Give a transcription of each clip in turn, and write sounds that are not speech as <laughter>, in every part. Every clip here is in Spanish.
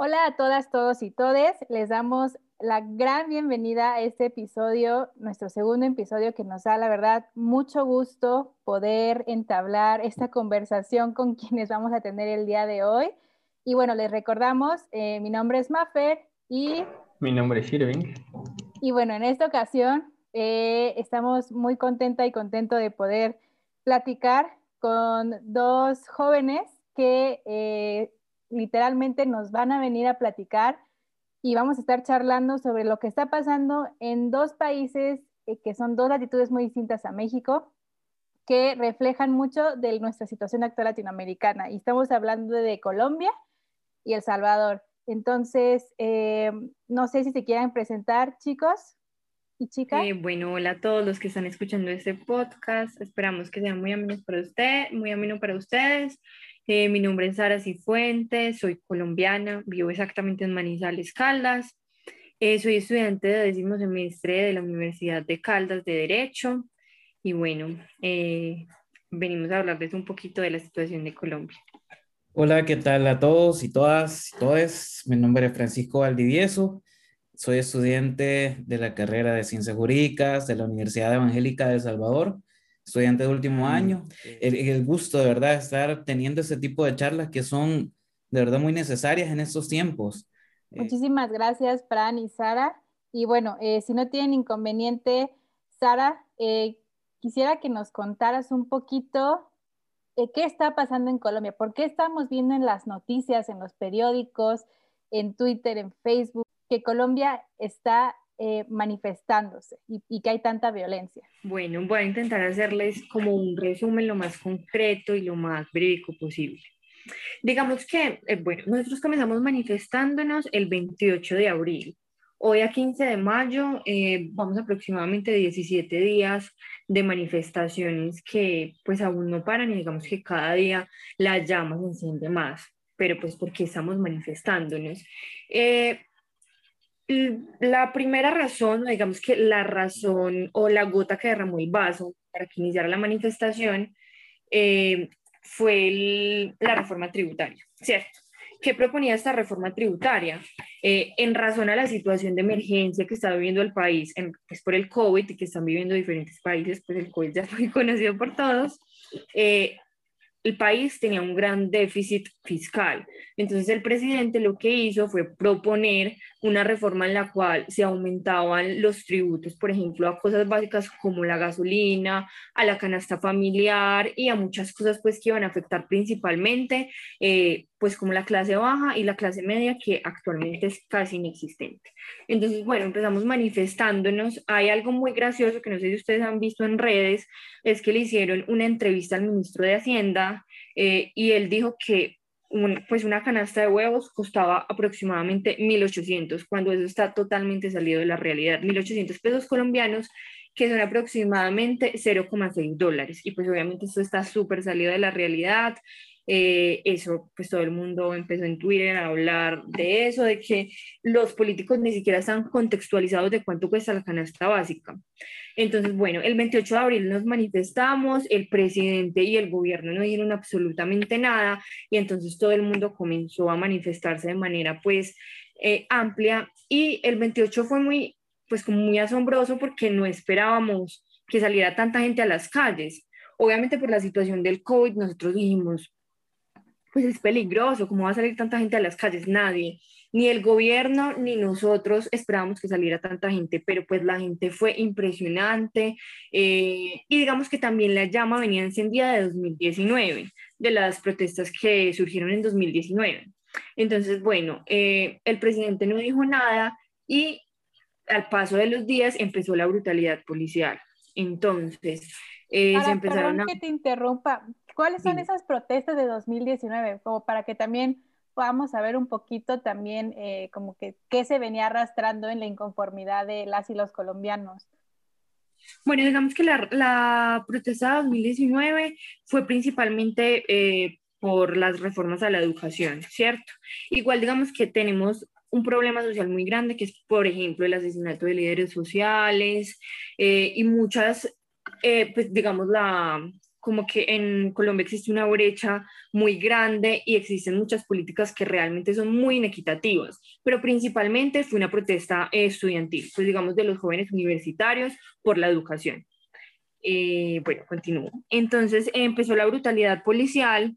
Hola a todas, todos y todes. Les damos la gran bienvenida a este episodio, nuestro segundo episodio que nos da, la verdad, mucho gusto poder entablar esta conversación con <laughs> quienes vamos a tener el día de hoy. Y bueno, les recordamos, eh, mi nombre es Maffer y... Mi nombre es Irving. Y bueno, en esta ocasión eh, estamos muy contenta y contento de poder platicar con dos jóvenes que eh, literalmente nos van a venir a platicar y vamos a estar charlando sobre lo que está pasando en dos países eh, que son dos latitudes muy distintas a México, que reflejan mucho de nuestra situación actual latinoamericana. Y estamos hablando de Colombia y El Salvador. Entonces, eh, no sé si se quieran presentar, chicos y chicas. Eh, bueno, hola a todos los que están escuchando este podcast. Esperamos que sea muy ameno para usted, muy ameno para ustedes. Eh, mi nombre es Sara Cifuentes, soy colombiana, vivo exactamente en Manizales, Caldas. Eh, soy estudiante de décimo semestre de la Universidad de Caldas de Derecho. Y bueno, eh, venimos a hablarles un poquito de la situación de Colombia. Hola, ¿qué tal a todos y todas y todos? Mi nombre es Francisco Valdivieso. Soy estudiante de la carrera de Ciencias Jurídicas de la Universidad Evangélica de El Salvador estudiante de último mm, año. El, el, gusto de verdad estar teniendo ese tipo de charlas que son de verdad muy necesarias en estos tiempos. Eh, Muchísimas gracias, Fran y Sara. Y bueno, eh, si no tienen inconveniente, Sara, eh, quisiera que nos contaras un poquito qué está pasando en Colombia, por qué estamos viendo en las noticias, en los periódicos, en Twitter, en Facebook, que Colombia está eh, manifestándose y, que hay tanta violencia? Bueno, voy a intentar hacerles como un resumen lo más concreto y lo más verídico posible. Digamos que, eh, bueno, nosotros comenzamos manifestándonos el 28 de abril. Hoy a 15 de mayo eh, vamos aproximadamente 17 días de manifestaciones que pues aún no paran y digamos que cada día la llama se enciende más, pero pues porque estamos manifestándonos. Eh, la primera razón, digamos que la razón o la gota que derramó el vaso para que iniciara la manifestación eh, fue la reforma tributaria, ¿cierto? ¿Qué proponía esta reforma tributaria? Eh, en razón a la situación de emergencia que está viviendo el país, en, pues por el COVID y que están viviendo diferentes países, pues el COVID ya fue <laughs> conocido por todos, eh, el país tenía un gran déficit fiscal. Entonces el presidente lo que hizo fue proponer una reforma en la cual se aumentaban los tributos, por ejemplo, a cosas básicas como la gasolina, a la canasta familiar y a muchas cosas pues que iban a afectar principalmente eh, pues como la clase baja y la clase media que actualmente es casi inexistente. Entonces, bueno, empezamos manifestándonos. Hay algo muy gracioso que no sé si ustedes han visto en redes, es que le hicieron una entrevista al ministro de Hacienda eh, y él dijo que pues una canasta de huevos costaba aproximadamente 1.800, cuando eso está totalmente salido de la realidad. 1.800 pesos colombianos, que son aproximadamente 0,6 dólares. Y pues obviamente esto está súper salido de la realidad. Eh, eso, pues todo el mundo empezó en Twitter a hablar de eso, de que los políticos ni siquiera están contextualizados de cuánto cuesta la canasta básica. Entonces, bueno, el 28 de abril nos manifestamos, el presidente y el gobierno no dijeron absolutamente nada y entonces todo el mundo comenzó a manifestarse de manera pues eh, amplia y el 28 fue muy, pues como muy asombroso porque no esperábamos que saliera tanta gente a las calles. Obviamente por la situación del COVID nosotros dijimos, pues es peligroso, ¿cómo va a salir tanta gente a las calles? Nadie, ni el gobierno ni nosotros esperábamos que saliera tanta gente, pero pues la gente fue impresionante eh, y digamos que también la llama venía encendida de 2019, de las protestas que surgieron en 2019. Entonces, bueno, eh, el presidente no dijo nada y al paso de los días empezó la brutalidad policial. Entonces, eh, se empezaron a... que te interrumpa, ¿Cuáles son esas protestas de 2019? Como para que también podamos saber un poquito también eh, como que qué se venía arrastrando en la inconformidad de las y los colombianos. Bueno, digamos que la, la protesta de 2019 fue principalmente eh, por las reformas a la educación, ¿cierto? Igual digamos que tenemos un problema social muy grande, que es, por ejemplo, el asesinato de líderes sociales eh, y muchas, pues digamos, la, como que en Colombia existe una brecha muy grande y existen muchas políticas que realmente son muy inequitativas, pero principalmente fue una protesta estudiantil, pues digamos de los jóvenes universitarios por la educación. Eh, bueno, continúo. Entonces empezó la brutalidad policial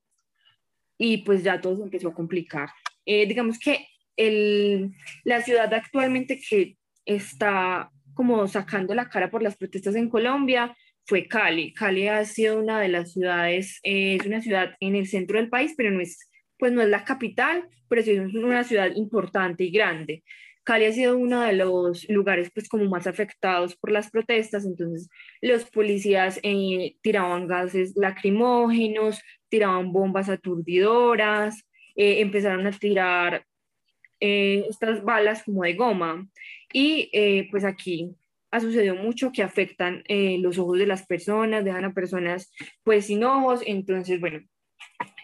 y pues ya todo se empezó a complicar. Eh, digamos que el, la ciudad actualmente que está como sacando la cara por las protestas en Colombia fue Cali. Cali ha sido una de las ciudades, eh, es una ciudad en el centro del país, pero no es, pues no es la capital, pero sí es una ciudad importante y grande. Cali ha sido uno de los lugares pues como más afectados por las protestas, entonces los policías eh, tiraban gases lacrimógenos, tiraban bombas aturdidoras, eh, empezaron a tirar estas balas como de goma y pues aquí ha sucedido mucho que afectan eh, los ojos de las personas, dejan a personas pues sin ojos, entonces bueno,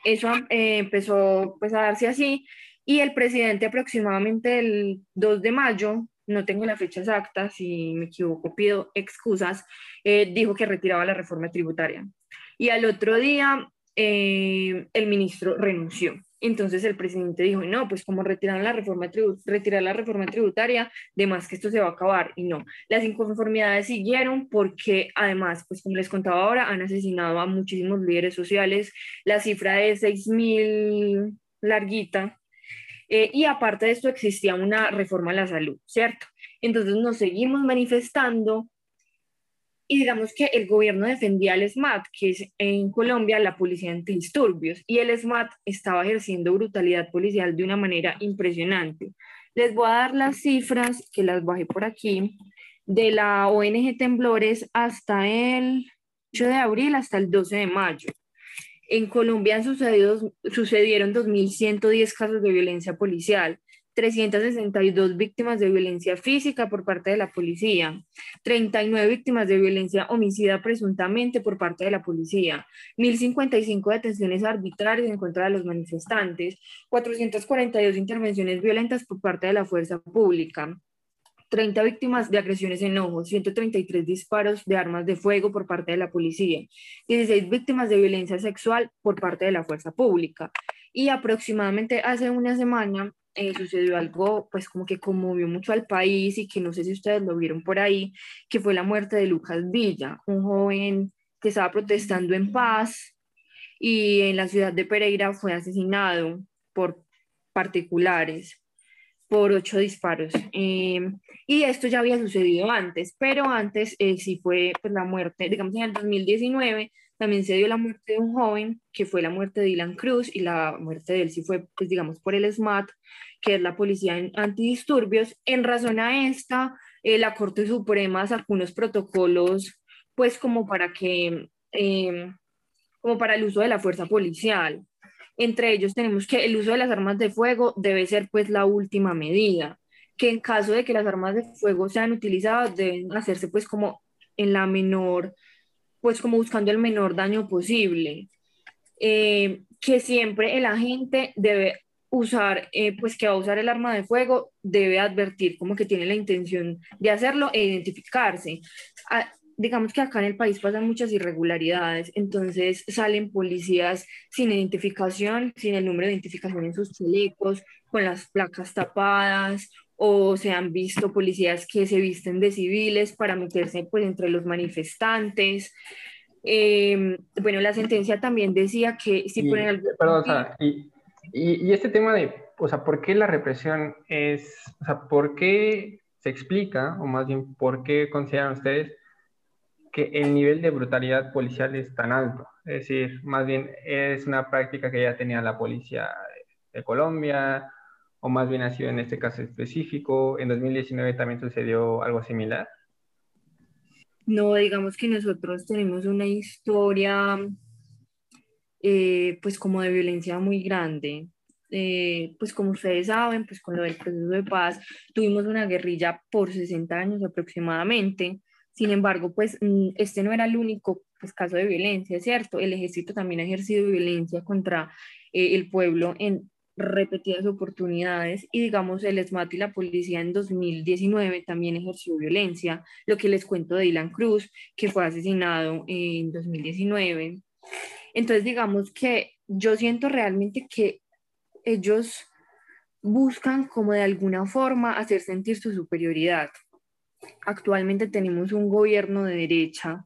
eso eh, empezó pues a darse así y el presidente aproximadamente el 2 de mayo, no tengo la fecha exacta, si me equivoco pido excusas, eh, dijo que retiraba la reforma tributaria. Y al otro día el ministro renunció. Entonces el presidente dijo, no, pues como retirar la reforma, retirar la reforma tributaria, de más que esto se va a acabar. Y no, las inconformidades siguieron porque además, pues como les contaba ahora, han asesinado a muchísimos líderes sociales. La cifra es 6.000 larguita. Eh, y aparte de esto existía una reforma a la salud, ¿cierto? Entonces nos seguimos manifestando y digamos que el gobierno defendía al SMAT, que es en Colombia la policía antidisturbios, y el SMAT estaba ejerciendo brutalidad policial de una manera impresionante. Les voy a dar las cifras, que las bajé por aquí, de la ONG Temblores hasta el 8 de abril hasta el 12 de mayo. En Colombia han sucedido, sucedieron 2.110 casos de violencia policial, 362 víctimas de violencia física por parte de la policía, 39 víctimas de violencia homicida presuntamente por parte de la policía, 1.055 detenciones arbitrarias en contra de los manifestantes, 442 intervenciones violentas por parte de la fuerza pública, 30 víctimas de agresiones en ojos, 133 disparos de armas de fuego por parte de la policía, 16 víctimas de violencia sexual por parte de la fuerza pública. Y aproximadamente hace una semana eh, sucedió algo pues como que conmovió mucho al país y que no sé si ustedes lo vieron por ahí, que fue la muerte de Lucas Villa, un joven que estaba protestando en paz y en la ciudad de Pereira fue asesinado por particulares por ocho disparos. Em, y esto ya había sucedido antes, pero antes eh, sí fue pues, la muerte, digamos en el 2019 también se dio la muerte de un joven, que fue la muerte de Dylan Cruz, y la muerte de él sí fue, pues digamos, por el SMAT, que es la policía en antidisturbios. En razón a esta, eh, la Corte Suprema sacó unos protocolos, pues como para que, em, como para el uso de la fuerza policial. Entre ellos tenemos que el uso de las armas de fuego debe ser pues la última medida, que en caso de que las armas de fuego sean utilizadas deben hacerse pues como en la menor pues como buscando el menor daño posible. Eh, que siempre el agente debe usar, eh, pues que va a usar el arma de fuego, debe advertir como que tiene la intención de hacerlo e identificarse. Digamos que acá en el país pasan muchas irregularidades, entonces salen policías sin identificación, sin el número de identificación en sus chalecos, con las placas tapadas o se han visto policías que se visten de civiles para meterse pues entre los manifestantes. Em, bueno, la sentencia también decía que si ponen Perdón, o sea, y, y, este tema de, o sea, ¿por qué la represión es, o sea, por qué se explica, o más bien, por qué consideran ustedes que el nivel de brutalidad policial es tan alto? Es decir, más bien es una práctica que ya tenía la policía de Colombia, o más bien ha sido en este caso específico. En 2019 también sucedió algo similar. No, digamos que nosotros tenemos una historia, eh, pues como de violencia muy grande. Eh, pues como ustedes saben, pues con lo del proceso de paz, tuvimos una guerrilla por 60 años aproximadamente. Sin embargo, pues mm, este no era el único pues, caso de violencia, ¿cierto? El ejército también ha ejercido violencia contra eh, el pueblo en repetidas oportunidades y digamos el ESMAT y la policía en 2019 también ejerció violencia, lo que les cuento de Dylan Cruz, que fue asesinado en 2019 Entonces, digamos que yo siento realmente que ellos buscan como de alguna forma hacer sentir su superioridad. Actualmente tenemos un gobierno de derecha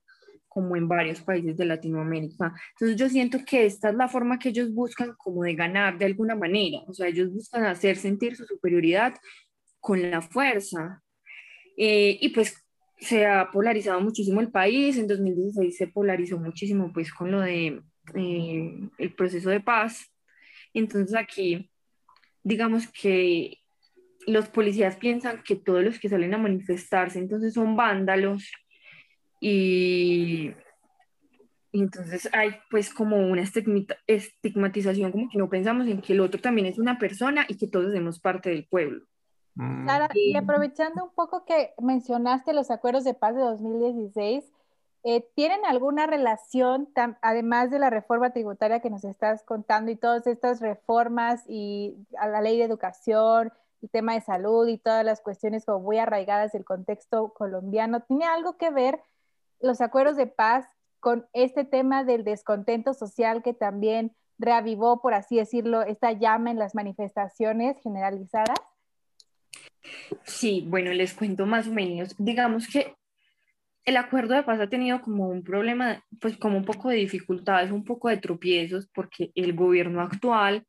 como en varios países de Latinoamérica. Entonces yo siento que esta es la forma que ellos buscan como de ganar de alguna manera. O sea, ellos buscan hacer sentir su superioridad con la fuerza. Eh, y pues se ha polarizado muchísimo el país. En 2016 se polarizó muchísimo pues con lo de eh, el proceso de paz. Entonces aquí, digamos que los policías piensan que todos los que salen a manifestarse entonces son vándalos y, entonces hay pues como una estigmatización, como que no pensamos en que el otro también es una persona y que todos hacemos parte del pueblo. Mm. Sara, y aprovechando un poco que mencionaste los acuerdos de paz de 2016, eh, ¿tienen alguna relación, además de la reforma tributaria que nos estás contando y todas estas reformas y a la ley de educación, el tema de salud y todas las cuestiones como muy arraigadas del contexto colombiano, ¿tiene algo que ver los acuerdos de paz con este tema del descontento social que también reavivó, por así decirlo, esta llama en las manifestaciones generalizadas? Sí, bueno, les cuento más o menos. Digamos que el acuerdo de paz ha tenido como un problema, pues como un poco de dificultades, un poco de tropiezos, porque el gobierno actual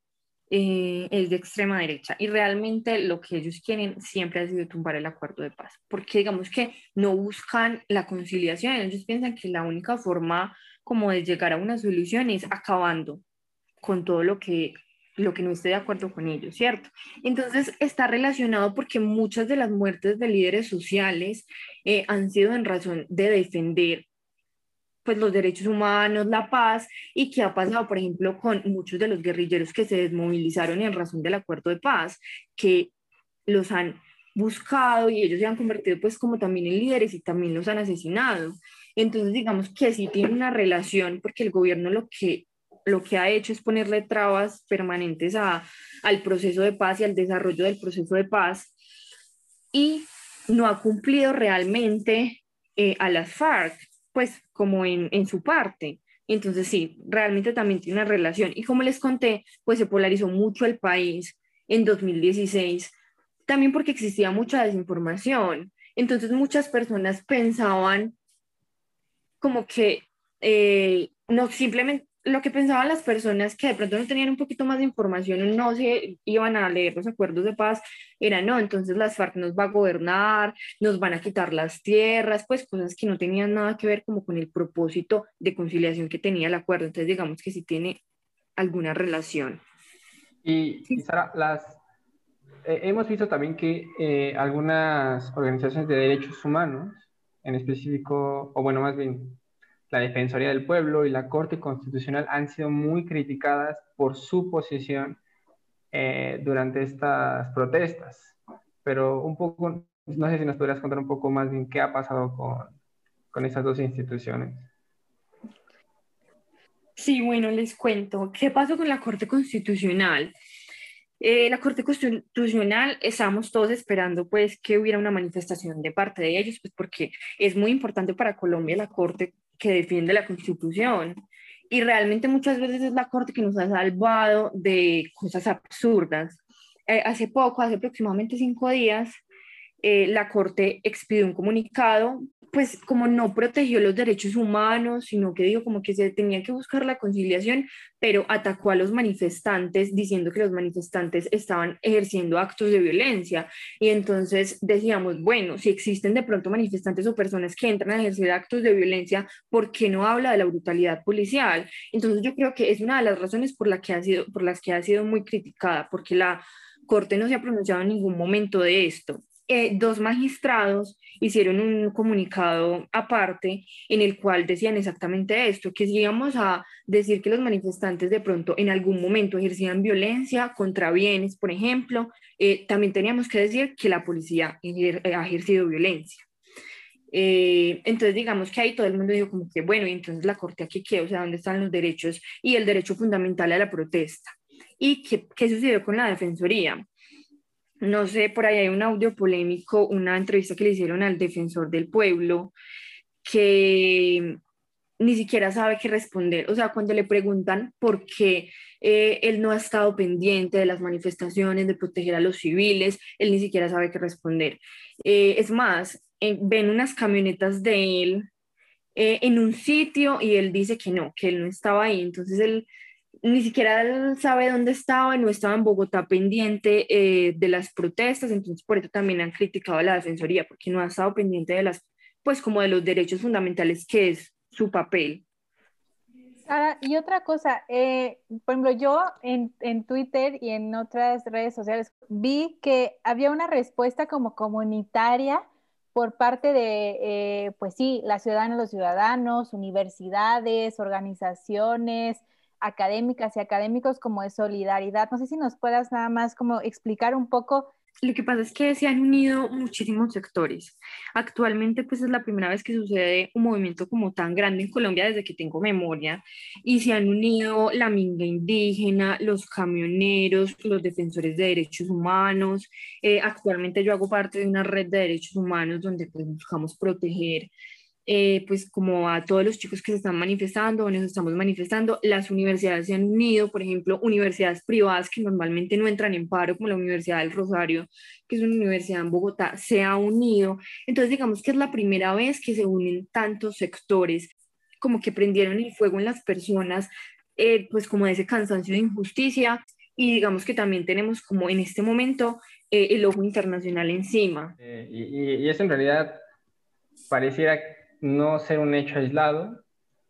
eh, es de extrema derecha y realmente lo que ellos quieren siempre ha sido tumbar el acuerdo de paz, porque digamos que no buscan la conciliación, ellos piensan que la única forma como de llegar a una solución es acabando con todo lo que lo que no esté de acuerdo con ellos, ¿cierto? Entonces está relacionado porque muchas de las muertes de líderes sociales eh, han sido en razón de defender pues los derechos humanos, la paz, y qué ha pasado, por ejemplo, con muchos de los guerrilleros que se desmovilizaron en razón del acuerdo de paz, que los han buscado y ellos se han convertido pues como también en líderes y también los han asesinado. Entonces digamos que sí tiene una relación porque el gobierno lo que, lo que ha hecho es ponerle trabas permanentes a, al proceso de paz y al desarrollo del proceso de paz y no ha cumplido realmente eh, a las FARC pues como en, en su parte. Entonces sí, realmente también tiene una relación. Y como les conté, pues se polarizó mucho el país en 2016, también porque existía mucha desinformación. Entonces muchas personas pensaban como que eh, no simplemente lo que pensaban las personas que de pronto no tenían un poquito más de información no se iban a leer los acuerdos de paz, era no, entonces las FARC nos va a gobernar, nos van a quitar las tierras, pues cosas que no tenían nada que ver como con el propósito de conciliación que tenía el acuerdo. Entonces digamos que sí tiene alguna relación. Y, Sara, las, eh, hemos visto también que eh, algunas organizaciones de derechos humanos, en específico, o bueno, más bien la Defensoría del Pueblo y la Corte Constitucional han sido muy criticadas por su posición eh, durante estas protestas. Pero un poco, no sé si nos podrías contar un poco más bien qué ha pasado con, con estas dos instituciones. Sí, bueno, les cuento. ¿Qué pasó con la Corte Constitucional? Eh, la Corte Constitucional estamos todos esperando pues que hubiera una manifestación de parte de ellos, pues porque es muy importante para Colombia la Corte que defiende la Constitución. Y realmente muchas veces es la Corte que nos ha salvado de cosas absurdas. Eh, hace poco, hace aproximadamente cinco días, eh, la Corte expidió un comunicado pues como no protegió los derechos humanos, sino que dijo como que se tenía que buscar la conciliación, pero atacó a los manifestantes diciendo que los manifestantes estaban ejerciendo actos de violencia. Y entonces decíamos, bueno, si existen de pronto manifestantes o personas que entran a ejercer actos de violencia, ¿por qué no habla de la brutalidad policial? Entonces yo creo que es una de las razones por, la que ha sido, por las que ha sido muy criticada, porque la Corte no se ha pronunciado en ningún momento de esto. Eh, dos magistrados hicieron un comunicado aparte en el cual decían exactamente esto, que si íbamos a decir que los manifestantes de pronto en algún momento ejercían violencia contra bienes, por ejemplo, eh, también teníamos que decir que la policía ha ejercido violencia. Eh, entonces, digamos que ahí todo el mundo dijo como que, bueno, y entonces la Corte aquí qué, o sea, ¿dónde están los derechos y el derecho fundamental a la protesta? ¿Y qué, qué sucedió con la Defensoría? No sé, por ahí hay un audio polémico, una entrevista que le hicieron al defensor del pueblo, que ni siquiera sabe qué responder. O sea, cuando le preguntan por qué eh, él no ha estado pendiente de las manifestaciones, de proteger a los civiles, él ni siquiera sabe qué responder. Eh, es más, ven unas camionetas de él eh, en un sitio y él dice que no, que él no estaba ahí. Entonces él ni siquiera sabe dónde estaba, no estaba en Bogotá pendiente de las protestas, entonces por eso también han criticado a la Defensoría, porque no ha estado pendiente de las, pues como de los derechos fundamentales que es su papel. Sara, y otra cosa, eh, por ejemplo, yo en, en, Twitter y en otras redes sociales vi que había una respuesta como comunitaria por parte de, eh, pues sí, la ciudadana, los ciudadanos, universidades, organizaciones académicas y académicos como de solidaridad. No sé si nos puedas nada más como explicar un poco lo que pasa es que se han unido muchísimos sectores. Actualmente, pues es la primera vez que sucede un movimiento como tan grande en Colombia desde que tengo memoria y se han unido la minga indígena, los camioneros, los defensores de derechos humanos. Eh, actualmente yo hago parte de una red de derechos humanos donde pues, buscamos proteger eh, pues como a todos los chicos que se están manifestando o nos estamos manifestando, las universidades se han unido, por ejemplo, universidades privadas que normalmente no entran en paro, como la Universidad del Rosario, que es una universidad en Bogotá, se ha unido. Entonces, digamos que es la primera vez que se unen tantos sectores, como que prendieron el fuego en las personas, eh, pues como ese cansancio de injusticia. Y digamos que también tenemos como en este momento eh, el ojo internacional encima. y, y, y eso en realidad pareciera no ser un hecho aislado.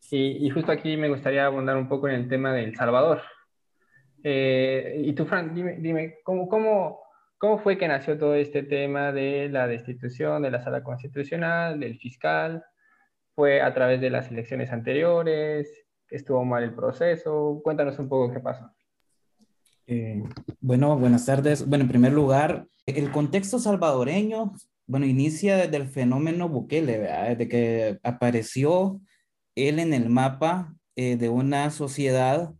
Y, justo aquí me gustaría abundar un poco en el tema del Salvador. Eh, y tú, Fran, dime, dime ¿cómo, cómo, cómo fue que nació todo este tema de la destitución de la sala constitucional, del fiscal? ¿Fue a través de las elecciones anteriores? ¿Estuvo mal el proceso? Cuéntanos un poco qué pasó. Eh, bueno, buenas tardes. Bueno, en primer lugar, el contexto salvadoreño bueno, inicia desde el fenómeno Bukele, desde que apareció él en el mapa eh, de una sociedad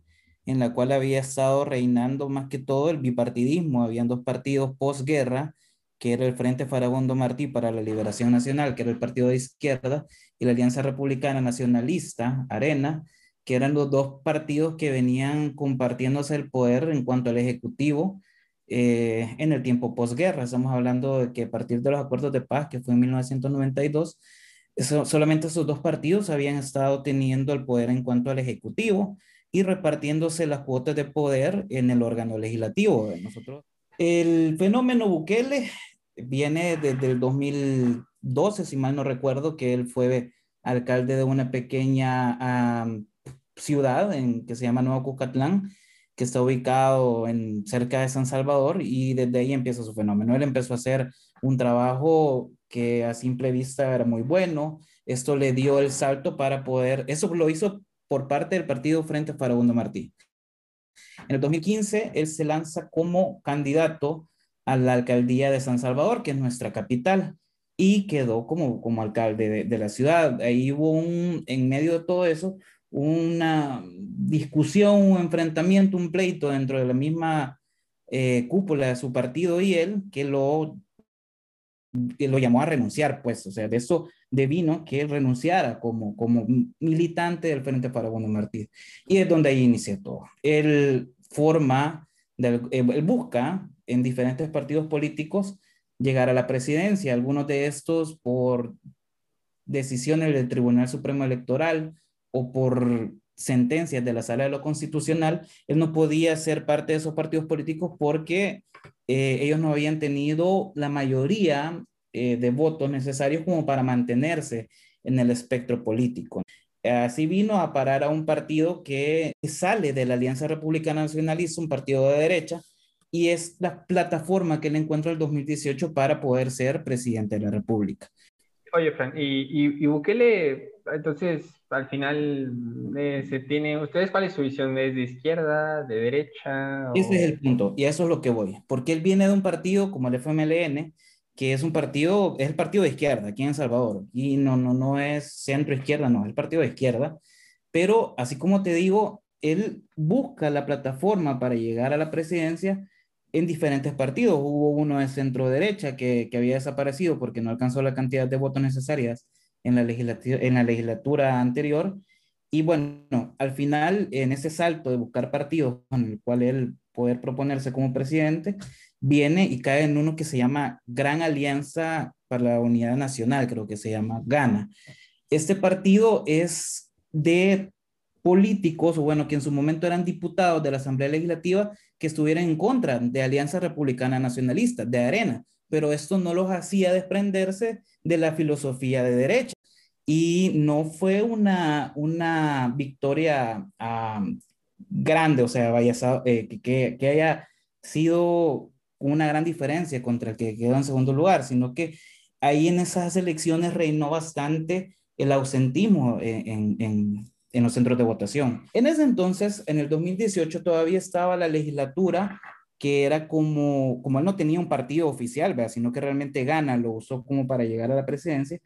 en la cual había estado reinando más que todo el bipartidismo. Habían dos partidos posguerra, que era el Frente Farabundo Martí para la Liberación Nacional, que era el partido de izquierda, y la Alianza Republicana Nacionalista, Arena, que eran los dos partidos que venían compartiéndose el poder en cuanto al Ejecutivo eh, en el tiempo posguerra. Estamos hablando de que a partir de los acuerdos de paz, que fue en 1992, solamente esos dos partidos habían estado teniendo el poder en cuanto al Ejecutivo y repartiéndose las cuotas de poder en el órgano legislativo. Nosotros, el fenómeno Bukele viene desde el 2012, si mal no recuerdo, que él fue alcalde de una pequeña ciudad en, que se llama Nuevo Cucatlán, que está ubicado en, cerca de San Salvador y desde ahí empieza su fenómeno. Él empezó a hacer un trabajo que a simple vista era muy bueno. Esto le dio el salto para poder, eso lo hizo por parte del partido Frente Farabundo Martí. En el 2015, él se lanza como candidato a la alcaldía de San Salvador, que es nuestra capital, y quedó como, como alcalde de, de la ciudad. Ahí hubo un, en medio de todo eso, una discusión, un enfrentamiento, un pleito dentro de la misma eh, cúpula de su partido y él que lo, que lo llamó a renunciar, pues, o sea, de eso devino que él renunciara como, como militante del Frente Farabundo Martí. Y es donde ahí inicia todo. Él forma, eh, él busca en diferentes partidos políticos llegar a la presidencia, algunos de estos por decisiones del Tribunal Supremo Electoral, o por sentencias de la Sala de lo Constitucional, él no podía ser parte de esos partidos políticos porque eh, ellos no habían tenido la mayoría eh, de votos necesarios como para mantenerse en el espectro político. Así vino a parar a un partido que sale de la Alianza Republicana Nacionalista, un partido de derecha, y es la plataforma que él encuentra en el 2018 para poder ser presidente de la República. Oye, Fran, y, y, Bukele, entonces, al final, eh, se tiene, ¿ustedes cuál es su visión? ¿Es de izquierda, de derecha? Ese es el punto, y a eso es lo que voy. Porque él viene de un partido como el FMLN, que es un partido, es el partido de izquierda aquí en El Salvador, y no, no, no es centro-izquierda, no, es el partido de izquierda, pero así como te digo, él busca la plataforma para llegar a la presidencia en diferentes partidos. Hubo uno de centro derecha que, que había desaparecido porque no alcanzó la cantidad de votos necesarias en la, en la legislatura anterior Y bueno, al final, en ese salto de buscar partidos con el cual él poder proponerse como presidente, viene y cae en uno que se llama Gran Alianza para la Unidad Nacional, creo que se llama GANA. Este partido es de políticos, o bueno, que en su momento eran diputados de la Asamblea Legislativa, que estuvieran en contra de Alianza Republicana Nacionalista, de Arena, pero esto no los hacía desprenderse de la filosofía de derecha. Y no fue una, una victoria ah, grande, o sea, vaya, eh, que, que, haya sido una gran diferencia contra el que quedó en segundo lugar, sino que ahí en esas elecciones reinó bastante el ausentismo en, en, en, los centros de votación. En ese entonces, en el 2018, todavía estaba la legislatura que era como, como él no tenía un partido oficial, sino que realmente gana, lo usó como para llegar a la presidencia,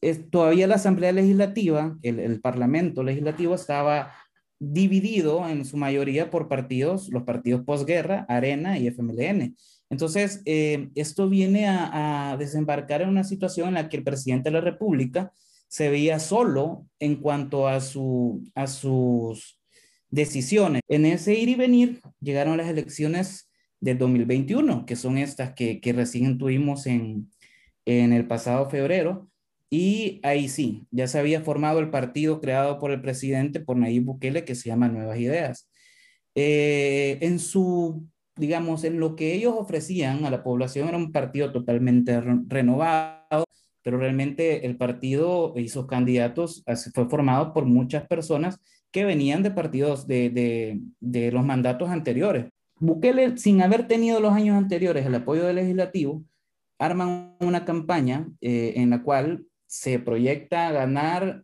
es, todavía la Asamblea Legislativa, el, el Parlamento Legislativo estaba dividido en su mayoría por partidos, los partidos posguerra, Arena y FMLN. Entonces, eh, esto viene a, desembarcar en una situación en la que el presidente de la República se veía solo en cuanto a, su, a sus decisiones. En ese ir y venir llegaron las elecciones del 2021, que son estas que, que recién tuvimos en, en el pasado febrero, y ahí sí, ya se había formado el partido creado por el presidente, por Nayib Bukele, que se llama Nuevas Ideas. Eh, en su, digamos, en lo que ellos ofrecían a la población era un partido totalmente renovado, pero realmente el partido y sus candidatos fue formado por muchas personas que venían de partidos de, de, de los mandatos anteriores. Bukele, sin haber tenido los años anteriores el apoyo del legislativo, arman una campaña eh, en la cual se proyecta ganar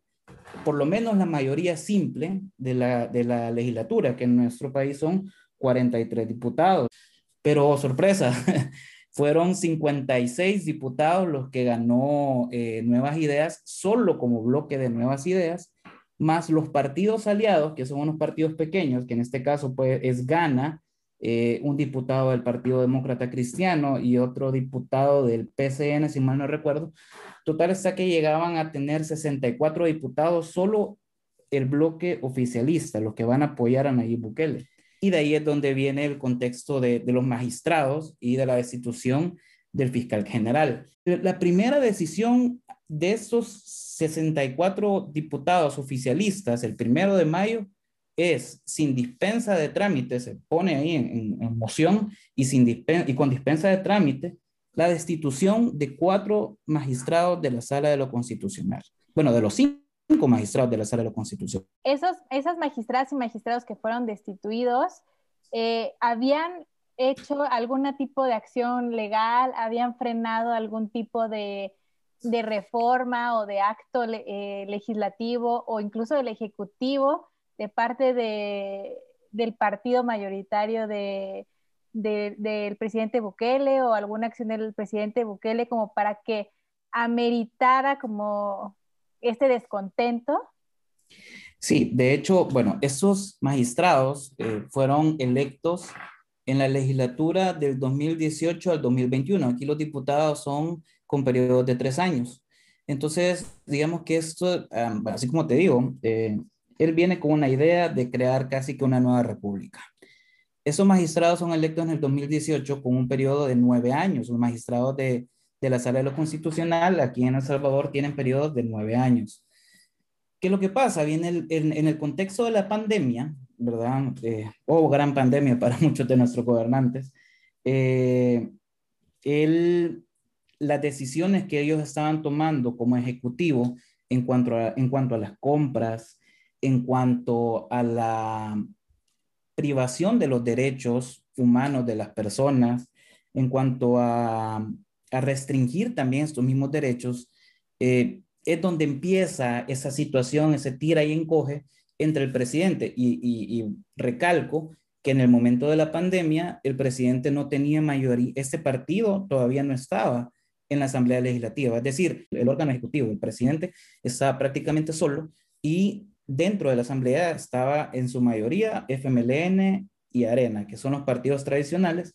por lo menos la mayoría simple de la, de la legislatura, que en nuestro país son 43 diputados. Pero sorpresa, <laughs> fueron 56 diputados los que ganó eh, Nuevas Ideas, solo como bloque de Nuevas Ideas, más los partidos aliados, que son unos partidos pequeños, que en este caso pues, es Gana, eh, un diputado del Partido Demócrata Cristiano y otro diputado del PCN, si mal no recuerdo. Total está que llegaban a tener 64 diputados, solo el bloque oficialista, los que van a apoyar a Nayib Bukele. Y de ahí es donde viene el contexto de, de los magistrados y de la destitución del fiscal general. La primera decisión de esos 64 diputados oficialistas, el primero de mayo, es sin dispensa de trámite, se pone ahí en, moción y, sin y con dispensa de trámite, la destitución de cuatro magistrados de la Sala de lo Constitucional. Bueno, de los cinco magistrados de la Sala de lo Constitucional. Esos, esas magistradas y magistrados que fueron destituidos, eh, ¿habían hecho algún tipo de acción legal? ¿Habían frenado algún tipo de, de reforma o de acto eh, legislativo o incluso del Ejecutivo de parte de, del partido mayoritario de, del presidente Bukele o alguna acción del presidente Bukele como para que ameritara como este descontento? Sí, de hecho, bueno, esos magistrados eh, fueron electos en la legislatura del 2018 al 2021. Aquí los diputados son con periodos de tres años. Entonces, digamos que esto, así como te digo, eh, él viene con una idea de crear casi que una nueva república. Esos magistrados son electos en el 2018 con un periodo de nueve años. Los magistrados de, la Sala de lo Constitucional aquí en El Salvador tienen periodos de nueve años. ¿Qué es lo que pasa? Viene en, el contexto de la pandemia, ¿verdad? Eh, o gran pandemia para <laughs> muchos de nuestros gobernantes. Eh, las decisiones que ellos estaban tomando como ejecutivo en cuanto a, en cuanto a las compras, en cuanto a la privación de los derechos humanos de las personas, en cuanto a, restringir también estos mismos derechos, eh, es donde empieza esa situación, ese tira y encoge entre el presidente. Y, recalco que en el momento de la pandemia el presidente no tenía mayoría, este partido todavía no estaba en la Asamblea Legislativa, es decir, el órgano ejecutivo, el presidente estaba prácticamente solo y dentro de la Asamblea estaba en su mayoría FMLN y Arena, que son los partidos tradicionales.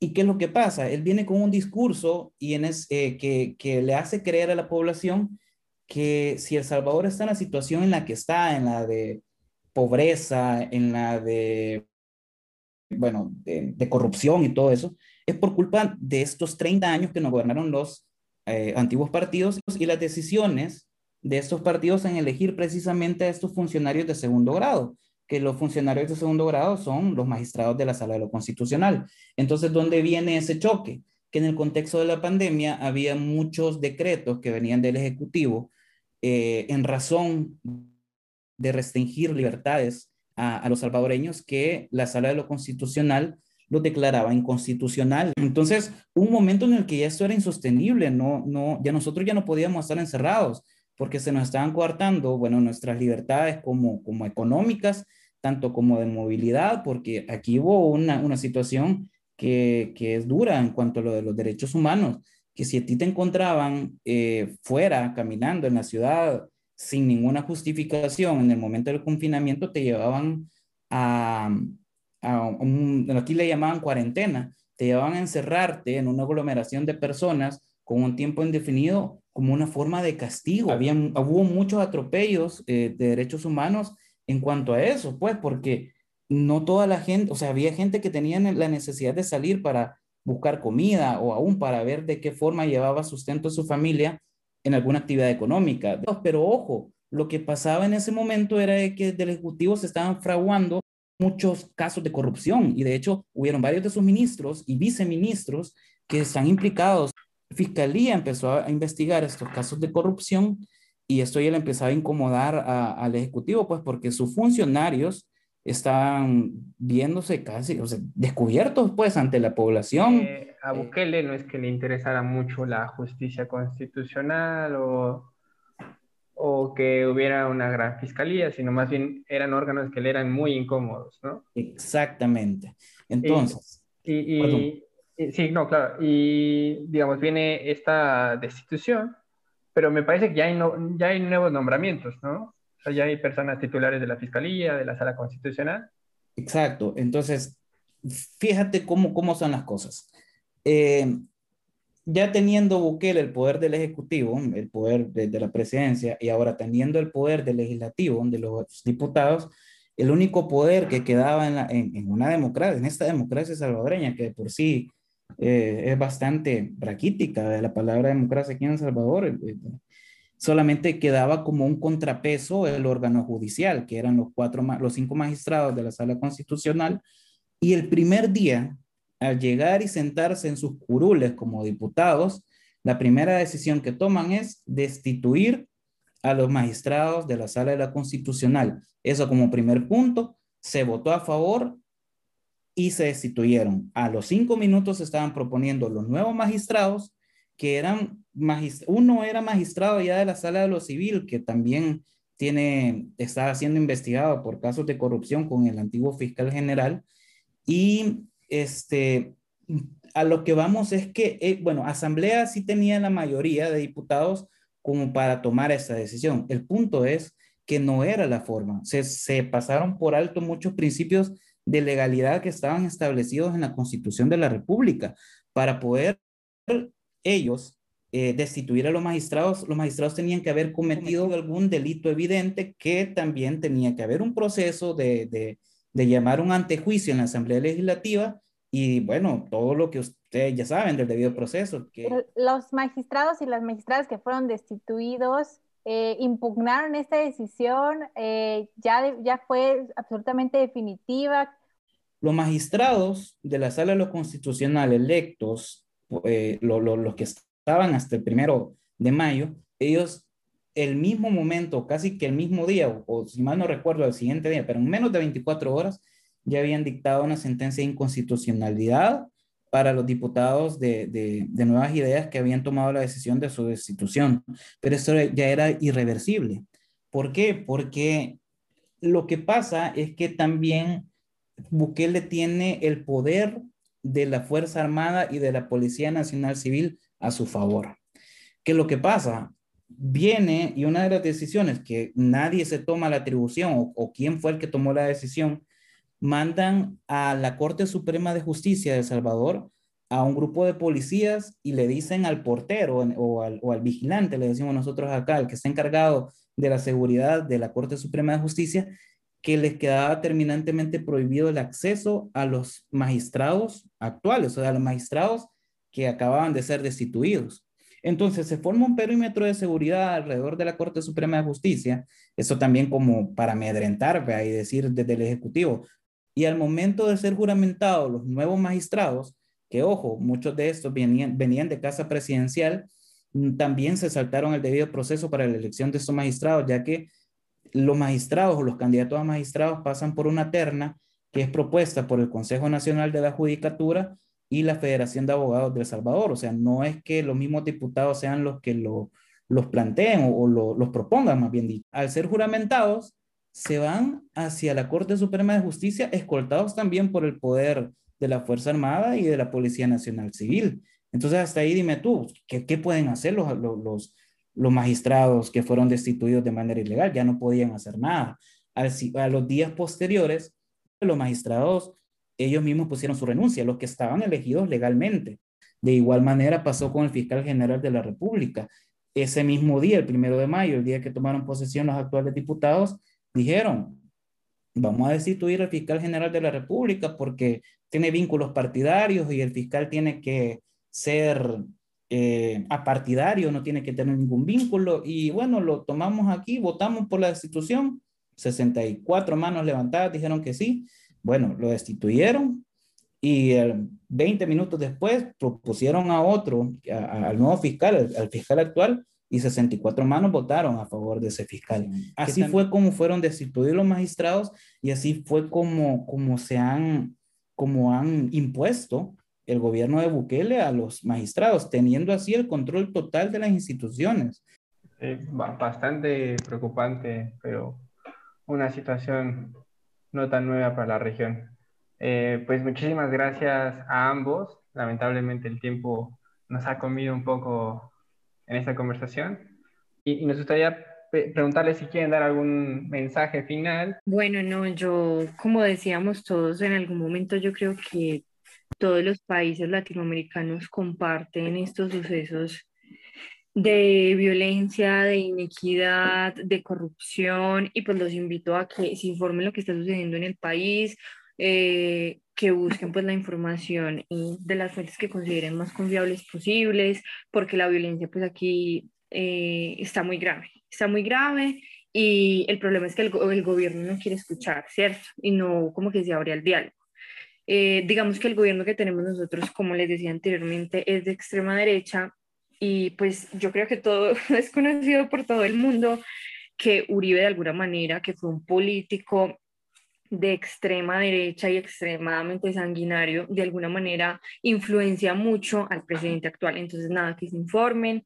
¿Y qué es lo que pasa? Él viene con un discurso y en es, eh, que, que, le hace creer a la población que si El Salvador está en la situación en la que está, en la de pobreza, en la de, bueno, de, corrupción y todo eso, es por culpa de estos 30 años que nos gobernaron los eh, antiguos partidos y las decisiones de estos partidos en elegir precisamente a estos funcionarios de segundo grado, que los funcionarios de segundo grado son los magistrados de la Sala de lo Constitucional. Entonces, ¿dónde viene ese choque? Que en el contexto de la pandemia había muchos decretos que venían del Ejecutivo eh, en razón de restringir libertades a, los salvadoreños que la Sala de lo Constitucional lo declaraba inconstitucional. Entonces, un momento en el que ya esto era insostenible, no, no, ya nosotros ya no podíamos estar encerrados porque se nos estaban coartando, bueno, nuestras libertades como, como económicas, tanto como de movilidad, porque aquí hubo una, una situación que, que, es dura en cuanto a lo de los derechos humanos, que si a ti te encontraban eh, fuera, caminando en la ciudad, sin ninguna justificación en el momento del confinamiento, te llevaban a, a un, aquí le llamaban cuarentena, te llevaban a encerrarte en una aglomeración de personas con un tiempo indefinido como una forma de castigo. Había, hubo muchos atropellos eh, de derechos humanos en cuanto a eso, pues, porque no toda la gente, o sea, había gente que tenía la necesidad de salir para buscar comida o aún para ver de qué forma llevaba sustento a su familia en alguna actividad económica. Pero ojo, lo que pasaba en ese momento era que del Ejecutivo se estaban fraguando muchos casos de corrupción y de hecho hubieron varios de sus ministros y viceministros que están implicados Fiscalía empezó a investigar estos casos de corrupción y esto ya le empezaba a incomodar al Ejecutivo, pues porque sus funcionarios estaban viéndose casi o sea, descubiertos pues ante la población. Eh, a Bukele no es que le interesara mucho la justicia constitucional o, o que hubiera una gran fiscalía, sino más bien eran órganos que le eran muy incómodos, ¿no? Exactamente. Entonces... y Sí, no, claro. Y digamos, viene esta destitución, pero me parece que ya hay, no, ya hay nuevos nombramientos, ¿no? O sea, ya hay personas titulares de la Fiscalía, de la Sala Constitucional. Exacto. Entonces, fíjate cómo, cómo son las cosas. Eh, ya teniendo Bukele el poder del Ejecutivo, el poder de, la presidencia, y ahora teniendo el poder del Legislativo, de los diputados, el único poder que quedaba en, en, en una democracia, en esta democracia salvadoreña, que por sí eh, es bastante raquítica la palabra democracia aquí en El Salvador. Eh, eh, solamente quedaba como un contrapeso el órgano judicial, que eran los, cuatro, los cinco magistrados de la sala constitucional, y el primer día, al llegar y sentarse en sus curules como diputados, la primera decisión que toman es destituir a los magistrados de la sala de la constitucional. Eso como primer punto, se votó a favor y se destituyeron. A los cinco minutos estaban proponiendo los nuevos magistrados, que eran, uno era magistrado ya de la sala de lo civil, que también tiene, está siendo investigado por casos de corrupción con el antiguo fiscal general. Y este, a lo que vamos es que, eh, bueno, Asamblea sí tenía la mayoría de diputados como para tomar esa decisión. El punto es que no era la forma. Se, se pasaron por alto muchos principios de legalidad que estaban establecidos en la Constitución de la República para poder ellos eh, destituir a los magistrados, los magistrados tenían que haber cometido algún delito evidente que también tenía que haber un proceso de, de, de llamar un antejuicio en la Asamblea Legislativa y bueno, todo lo que ustedes ya saben del debido proceso. Que... Los magistrados y las magistradas que fueron destituidos eh, impugnaron esta decisión, eh, ya, ya fue absolutamente definitiva. Los magistrados de la Sala de lo Constitucional electos, eh, los que estaban hasta el primero de mayo, ellos el mismo momento, casi que el mismo día, o, si mal no recuerdo, el siguiente día, pero en menos de 24 horas, ya habían dictado una sentencia de inconstitucionalidad para los diputados de, de, de, nuevas ideas que habían tomado la decisión de su destitución. Pero eso ya era irreversible. ¿Por qué? Porque lo que pasa es que también Bukele tiene el poder de la Fuerza Armada y de la Policía Nacional Civil a su favor. ¿Qué es lo que pasa? Viene y una de las decisiones que nadie se toma la atribución o, quién fue el que tomó la decisión, mandan a la Corte Suprema de Justicia de El Salvador a un grupo de policías y le dicen al portero o al, o al vigilante, le decimos nosotros acá, el que está encargado de la seguridad de la Corte Suprema de Justicia, que les quedaba terminantemente prohibido el acceso a los magistrados actuales, o sea, a los magistrados que acababan de ser destituidos. Entonces se forma un perímetro de seguridad alrededor de la Corte Suprema de Justicia, eso también como para amedrentar y decir desde el Ejecutivo. Y al momento de ser juramentados los nuevos magistrados, que ojo, muchos de estos venían, venían de casa presidencial, mm, también se saltaron el debido proceso para la elección de estos magistrados, ya que los magistrados o los candidatos a magistrados pasan por una terna que es propuesta por el Consejo Nacional de la Judicatura y la Federación de Abogados de Salvador. O sea, no es que los mismos diputados sean los que lo, los planteen o, los propongan, más bien. Al ser juramentados, se van hacia la Corte Suprema de Justicia, escoltados también por el poder de la Fuerza Armada y de la Policía Nacional Civil. Entonces, hasta ahí dime tú, ¿qué, qué pueden hacer los, los, los, magistrados que fueron destituidos de manera ilegal? Ya no podían hacer nada. a los días posteriores, los magistrados ellos mismos pusieron su renuncia, los que estaban elegidos legalmente. De igual manera pasó con el fiscal general de la República. Ese mismo día, el primero de mayo, el día que tomaron posesión los actuales diputados, dijeron, vamos a destituir al fiscal general de la República porque tiene vínculos partidarios y el fiscal tiene que ser eh, apartidario, no tiene que tener ningún vínculo. Y bueno, lo tomamos aquí, votamos por la destitución. 64 manos levantadas dijeron que sí. Bueno, lo destituyeron y 20 minutos después propusieron a otro, al nuevo fiscal, al, fiscal actual, y 64 manos votaron a favor de ese fiscal. Así fue como fueron destituidos los magistrados y así fue como, como se han, como han impuesto el gobierno de Bukele a los magistrados, teniendo así el control total de las instituciones. bastante preocupante, pero una situación no tan nueva para la región. Eh, pues muchísimas gracias a ambos. Lamentablemente el tiempo nos ha comido un poco en esta conversación y, nos gustaría preguntarles si quieren dar algún mensaje final. Bueno, no, yo, como decíamos todos en algún momento, yo creo que todos los países latinoamericanos comparten estos sucesos de violencia, de inequidad, de corrupción, y pues los invito a que se informen lo que está sucediendo en el país, eh, que busquen pues la información de las fuentes que consideren más confiables posibles, porque la violencia pues aquí eh, está muy grave, está muy grave y el problema es que el, el, gobierno no quiere escuchar, ¿cierto? Y no como que se abre al diálogo. Eh, digamos que el gobierno que tenemos nosotros, como les decía anteriormente, es de extrema derecha y pues yo creo que todo <laughs> es conocido por todo el mundo que Uribe de alguna manera, que fue un político de extrema derecha y extremadamente sanguinario, de alguna manera influencia mucho al presidente actual. Entonces, nada, que se informen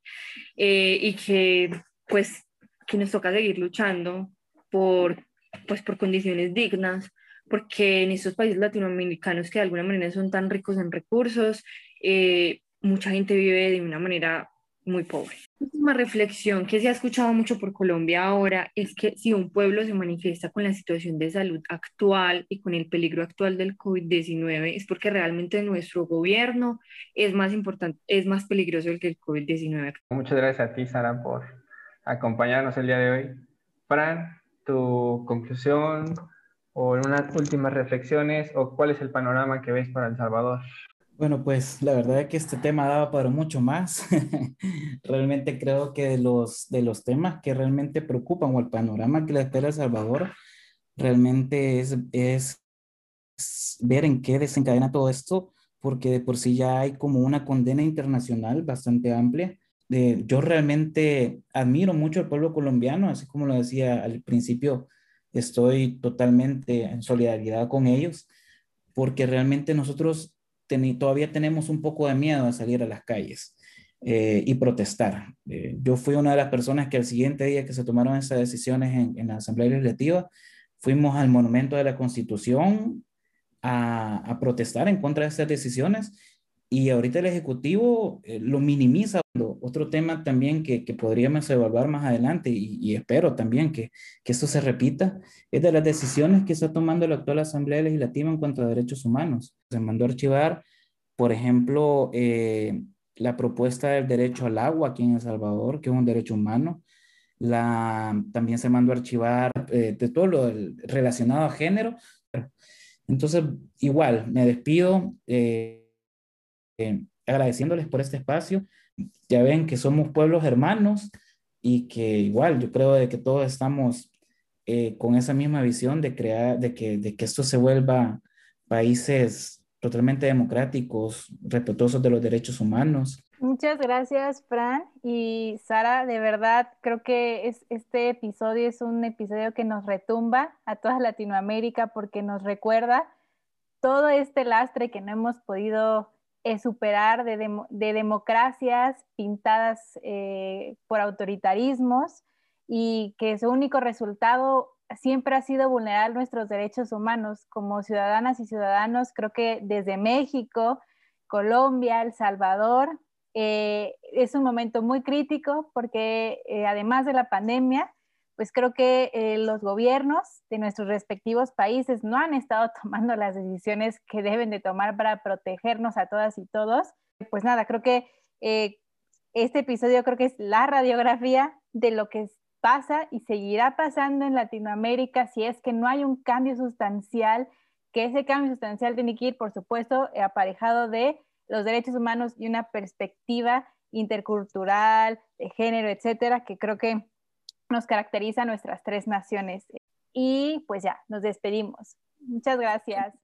eh, y que pues que nos toca seguir luchando por, pues, por condiciones dignas, porque en estos países latinoamericanos que de alguna manera son tan ricos en recursos, eh, mucha gente vive de una manera muy pobre. Una reflexión que se ha escuchado mucho por Colombia ahora es que si un pueblo se manifiesta con la situación de salud actual y con el peligro actual del COVID-19 es porque realmente nuestro gobierno es más importante, es más peligroso que el COVID-19. Muchas gracias a ti, Sara, por acompañarnos el día de hoy. Fran, tu conclusión o unas últimas reflexiones o cuál es el panorama que ves para El Salvador. Bueno, pues la verdad es que este tema daba para mucho más. <laughs> realmente creo que de los, de los temas que realmente preocupan o el panorama que le espera El Salvador, realmente es, es ver en qué desencadena todo esto, porque de por sí ya hay como una condena internacional bastante amplia. De, yo realmente admiro mucho al pueblo colombiano, así como lo decía al principio, estoy totalmente en solidaridad con ellos, porque realmente nosotros todavía tenemos un poco de miedo a salir a las calles eh, y protestar. Eh, yo fui una de las personas que al siguiente día que se tomaron esas decisiones en, en la Asamblea Legislativa, fuimos al Monumento de la Constitución a, a, protestar en contra de esas decisiones y ahorita el Ejecutivo eh, lo minimiza. Otro tema también que, que podríamos evaluar más adelante y, y espero también que, que esto se repita es de las decisiones que está tomando la actual Asamblea Legislativa en cuanto a derechos humanos. Se mandó a archivar por ejemplo, eh, la propuesta del derecho al agua aquí en El Salvador, que es un derecho humano. La, también se mandó a archivar eh, de todo lo relacionado a género. Entonces, igual, me despido eh, agradeciéndoles por este espacio. Ya ven que somos pueblos hermanos y que igual yo creo de que todos estamos con esa misma visión de crear, de que, de que esto se vuelva países totalmente democráticos, respetuosos de los derechos humanos. Muchas gracias, Fran. Y Sara, de verdad, creo que es, este episodio es un episodio que nos retumba a toda Latinoamérica porque nos recuerda todo este lastre que no hemos podido eh, superar de, de, democracias pintadas eh, por autoritarismos y que su único resultado siempre ha sido vulnerar nuestros derechos humanos como ciudadanas y ciudadanos. Creo que desde México, Colombia, El Salvador, eh, es un momento muy crítico porque además de la pandemia, pues creo que eh, los gobiernos de nuestros respectivos países no han estado <laughs> tomando las decisiones que deben de tomar para protegernos a todas y todos. Pues nada, creo que este episodio creo que es la radiografía de lo que pasa y seguirá pasando en Latinoamérica si es que no hay un cambio sustancial, que ese cambio sustancial tiene que ir, por supuesto, aparejado de los derechos humanos y una perspectiva intercultural, de género, etcétera, que creo que nos caracteriza nuestras tres naciones. Y pues ya, nos despedimos. Muchas gracias.